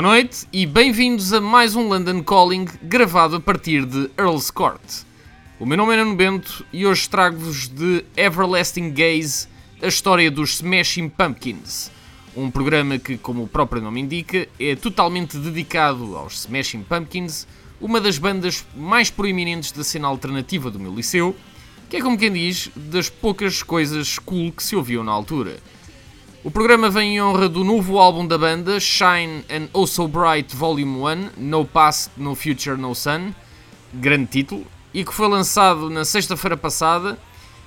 Boa noite e bem-vindos a mais um London Calling gravado a partir de Earl's Court. O meu nome é Nuno Bento e hoje trago-vos de Everlasting Gaze a história dos Smashing Pumpkins, um programa que, como o próprio nome indica, é totalmente dedicado aos Smashing Pumpkins, uma das bandas mais proeminentes da cena alternativa do meu liceu, que é como quem diz, das poucas coisas cool que se ouviam na altura. O programa vem em honra do novo álbum da banda, Shine and Oh So Bright Volume 1, No Past, No Future, No Sun, grande título, e que foi lançado na sexta-feira passada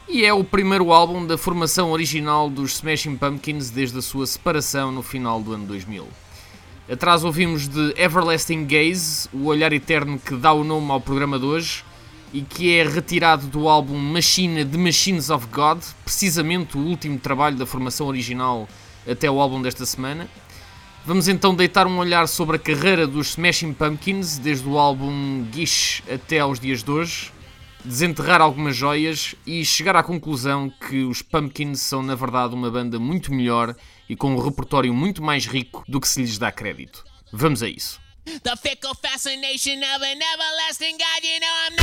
e é o primeiro álbum da formação original dos Smashing Pumpkins desde a sua separação no final do ano 2000. Atrás ouvimos de Everlasting Gaze, o olhar eterno que dá o nome ao programa de hoje, e que é retirado do álbum Machine The Machines of God, precisamente o último trabalho da formação original até o álbum desta semana. Vamos então deitar um olhar sobre a carreira dos Smashing Pumpkins, desde o álbum Gish até aos dias de hoje, desenterrar algumas joias e chegar à conclusão que os Pumpkins são na verdade uma banda muito melhor e com um repertório muito mais rico do que se lhes dá crédito. Vamos a isso. The fickle fascination of an everlasting God, you know I'm not